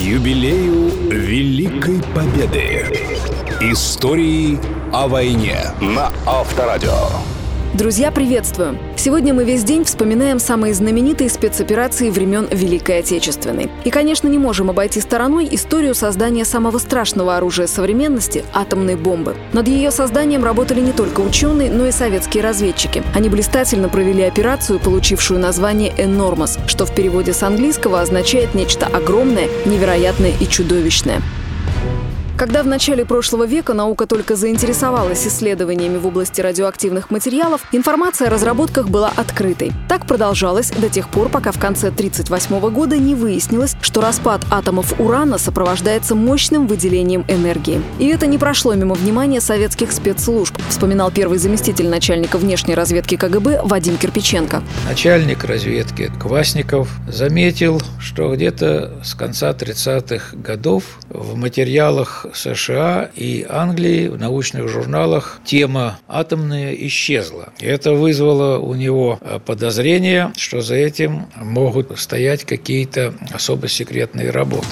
юбилею Великой Победы. Истории о войне на Авторадио. Друзья, приветствую! Сегодня мы весь день вспоминаем самые знаменитые спецоперации времен Великой Отечественной. И, конечно, не можем обойти стороной историю создания самого страшного оружия современности – атомной бомбы. Над ее созданием работали не только ученые, но и советские разведчики. Они блистательно провели операцию, получившую название «Энормос», что в переводе с английского означает нечто огромное, невероятное и чудовищное. Когда в начале прошлого века наука только заинтересовалась исследованиями в области радиоактивных материалов, информация о разработках была открытой. Так продолжалось до тех пор, пока в конце 1938 года не выяснилось, что распад атомов урана сопровождается мощным выделением энергии. И это не прошло мимо внимания советских спецслужб, вспоминал первый заместитель начальника внешней разведки КГБ Вадим Кирпиченко. Начальник разведки Квасников заметил, что где-то с конца 30-х годов в материалах США и Англии в научных журналах тема атомная исчезла. Это вызвало у него э, подозрение, что за этим могут стоять какие-то особо секретные работы.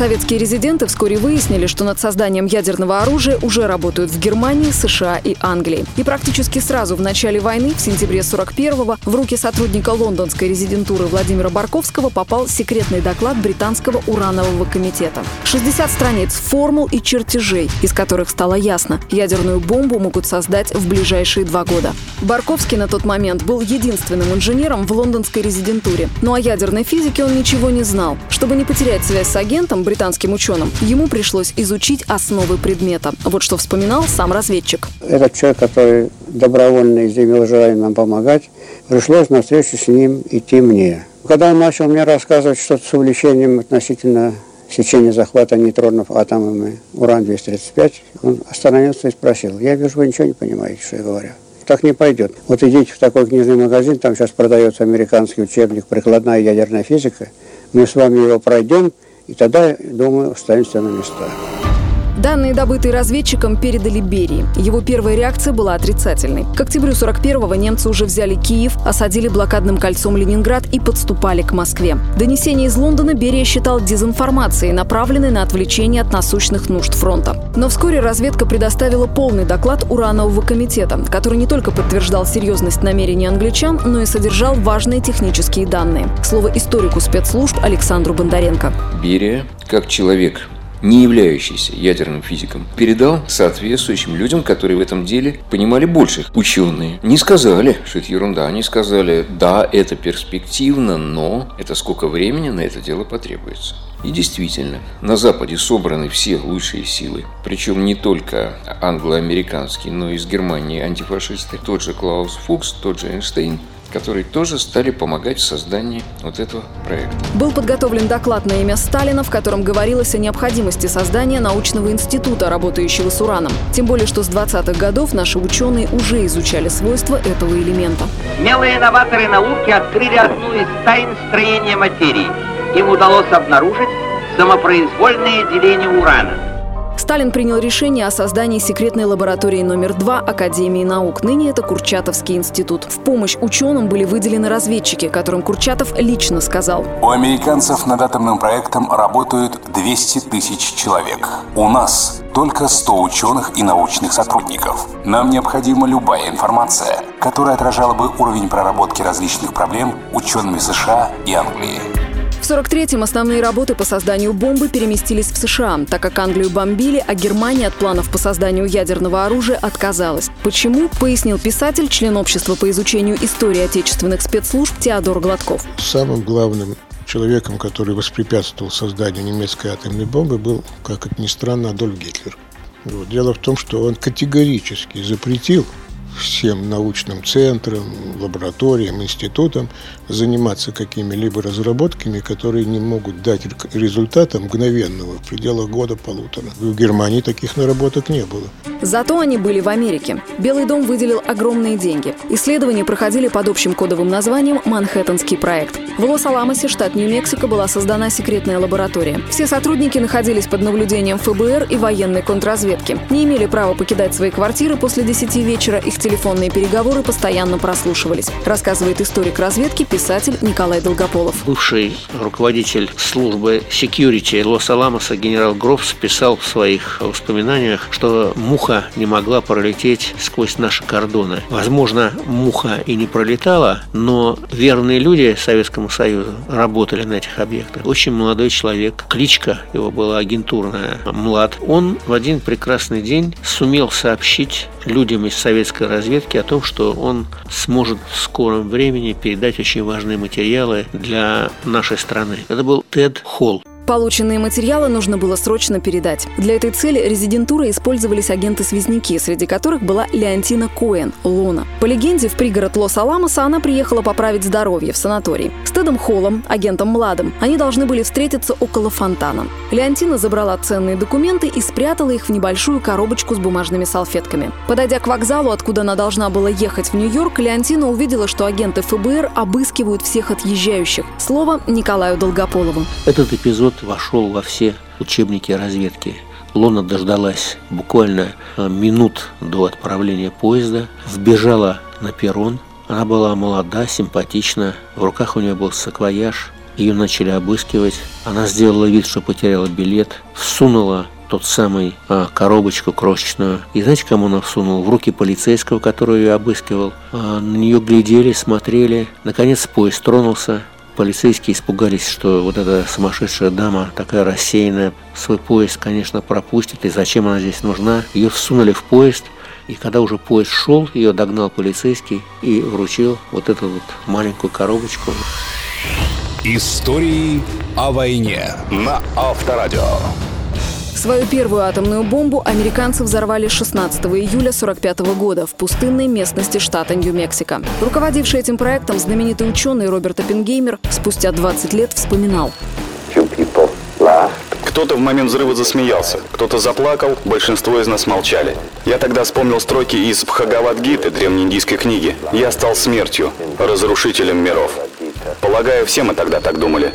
Советские резиденты вскоре выяснили, что над созданием ядерного оружия уже работают в Германии, США и Англии. И практически сразу в начале войны, в сентябре 41-го, в руки сотрудника лондонской резидентуры Владимира Барковского попал секретный доклад британского уранового комитета. 60 страниц формул и чертежей, из которых стало ясно, ядерную бомбу могут создать в ближайшие два года. Барковский на тот момент был единственным инженером в лондонской резидентуре. Но о ядерной физике он ничего не знал. Чтобы не потерять связь с агентом, британским ученым, ему пришлось изучить основы предмета. Вот что вспоминал сам разведчик. Этот человек, который добровольно изъявил желание нам помогать, пришлось на встречу с ним идти мне. Когда он начал мне рассказывать что-то с увлечением относительно сечения захвата нейтронов атомами уран-235, он остановился и спросил, я вижу, вы ничего не понимаете, что я говорю так не пойдет. Вот идите в такой книжный магазин, там сейчас продается американский учебник «Прикладная ядерная физика». Мы с вами его пройдем, и тогда, думаю, останемся на местах. Данные, добытые разведчиком, передали Берии. Его первая реакция была отрицательной. К октябрю 41-го немцы уже взяли Киев, осадили блокадным кольцом Ленинград и подступали к Москве. Донесение из Лондона Берия считал дезинформацией, направленной на отвлечение от насущных нужд фронта. Но вскоре разведка предоставила полный доклад Уранового комитета, который не только подтверждал серьезность намерений англичан, но и содержал важные технические данные. Слово историку спецслужб Александру Бондаренко. Берия, как человек, не являющийся ядерным физиком, передал соответствующим людям, которые в этом деле понимали больше. Ученые не сказали, что это ерунда, они сказали, да, это перспективно, но это сколько времени на это дело потребуется. И действительно, на Западе собраны все лучшие силы, причем не только англо-американские, но и из Германии антифашисты, тот же Клаус Фукс, тот же Эйнштейн, которые тоже стали помогать в создании вот этого проекта. Был подготовлен доклад на имя Сталина, в котором говорилось о необходимости создания научного института, работающего с ураном. Тем более, что с 20-х годов наши ученые уже изучали свойства этого элемента. Смелые новаторы науки открыли одну из тайн строения материи. Им удалось обнаружить самопроизвольное деление урана – Сталин принял решение о создании секретной лаборатории номер два Академии наук. Ныне это Курчатовский институт. В помощь ученым были выделены разведчики, которым Курчатов лично сказал. У американцев над атомным проектом работают 200 тысяч человек. У нас только 100 ученых и научных сотрудников. Нам необходима любая информация, которая отражала бы уровень проработки различных проблем учеными США и Англии. В 43-м основные работы по созданию бомбы переместились в США, так как Англию бомбили, а Германия от планов по созданию ядерного оружия отказалась. Почему, пояснил писатель, член общества по изучению истории отечественных спецслужб Теодор Гладков. Самым главным человеком, который воспрепятствовал созданию немецкой атомной бомбы, был, как это ни странно, Адольф Гитлер. Вот. Дело в том, что он категорически запретил всем научным центрам, лабораториям, институтам заниматься какими-либо разработками, которые не могут дать результата мгновенного в пределах года-полутора. В Германии таких наработок не было. Зато они были в Америке. Белый дом выделил огромные деньги. Исследования проходили под общим кодовым названием «Манхэттенский проект». В Лос-Аламосе, штат Нью-Мексико, была создана секретная лаборатория. Все сотрудники находились под наблюдением ФБР и военной контрразведки. Не имели права покидать свои квартиры после 10 вечера, их телефонные переговоры постоянно прослушивались, рассказывает историк разведки писатель Николай Долгополов. Бывший руководитель службы security Лос-Аламоса генерал Грофс писал в своих воспоминаниях, что муха не могла пролететь сквозь наши кордоны. Возможно, муха и не пролетала, но верные люди Советскому Союзу работали на этих объектах. Очень молодой человек, кличка его была агентурная, Млад. Он в один прекрасный день сумел сообщить людям из советской разведки о том, что он сможет в скором времени передать очень важные материалы для нашей страны. Это был Тед Холл. Полученные материалы нужно было срочно передать. Для этой цели резидентурой использовались агенты-связники, среди которых была Леонтина Коэн, Луна. По легенде, в пригород Лос-Аламоса она приехала поправить здоровье в санаторий. С Тедом Холлом, агентом Младом, они должны были встретиться около фонтана. Леонтина забрала ценные документы и спрятала их в небольшую коробочку с бумажными салфетками. Подойдя к вокзалу, откуда она должна была ехать в Нью-Йорк, Леонтина увидела, что агенты ФБР обыскивают всех отъезжающих. Слово Николаю Долгополову. Этот эпизод вошел во все учебники разведки. Лона дождалась буквально э, минут до отправления поезда, вбежала на перрон. Она была молода, симпатична, в руках у нее был саквояж, ее начали обыскивать. Она сделала вид, что потеряла билет, всунула тот самый а, коробочку крошечную. И знаете, кому она всунула? В руки полицейского, который ее обыскивал. А, на нее глядели, смотрели. Наконец поезд тронулся. Полицейские испугались, что вот эта сумасшедшая дама, такая рассеянная, свой поезд, конечно, пропустит, и зачем она здесь нужна. Ее всунули в поезд, и когда уже поезд шел, ее догнал полицейский и вручил вот эту вот маленькую коробочку. Истории о войне на Авторадио. Свою первую атомную бомбу американцы взорвали 16 июля 1945 года в пустынной местности штата Нью-Мексико. Руководивший этим проектом знаменитый ученый Роберт Оппенгеймер спустя 20 лет вспоминал. Кто-то в момент взрыва засмеялся, кто-то заплакал, большинство из нас молчали. Я тогда вспомнил строки из Бхагавадгиты, древнеиндийской книги. «Я стал смертью, разрушителем миров». Полагаю, все мы тогда так думали.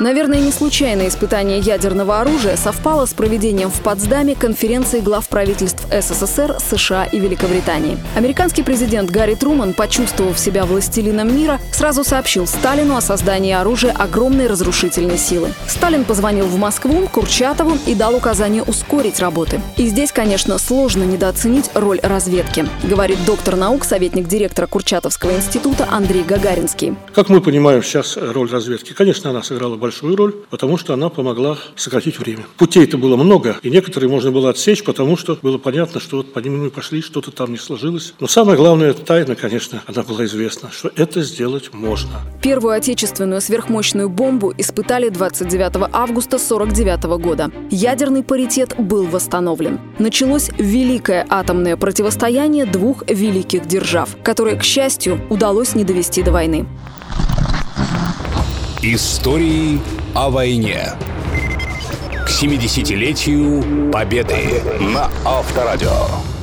Наверное, не случайное испытание ядерного оружия совпало с проведением в Потсдаме конференции глав правительств СССР, США и Великобритании. Американский президент Гарри Труман, почувствовав себя властелином мира, сразу сообщил Сталину о создании оружия огромной разрушительной силы. Сталин позвонил в Москву Курчатову и дал указание ускорить работы. И здесь, конечно, сложно недооценить роль разведки, говорит доктор наук, советник директора Курчатовского института Андрей Гагаринский. Как мы понимаем сейчас роль разведки? Конечно, она сыграла большую роль, потому что она помогла сократить время. Путей-то было много, и некоторые можно было отсечь, потому что было понятно, что вот по ним мы пошли, что-то там не сложилось. Но самое главное, тайна, конечно, она была известна, что это сделать можно. Первую отечественную сверхмощную бомбу испытали 29 августа 1949 года. Ядерный паритет был восстановлен. Началось великое атомное противостояние двух великих держав, которое, к счастью, удалось не довести до войны. Истории о войне. К 70-летию Победы на Авторадио.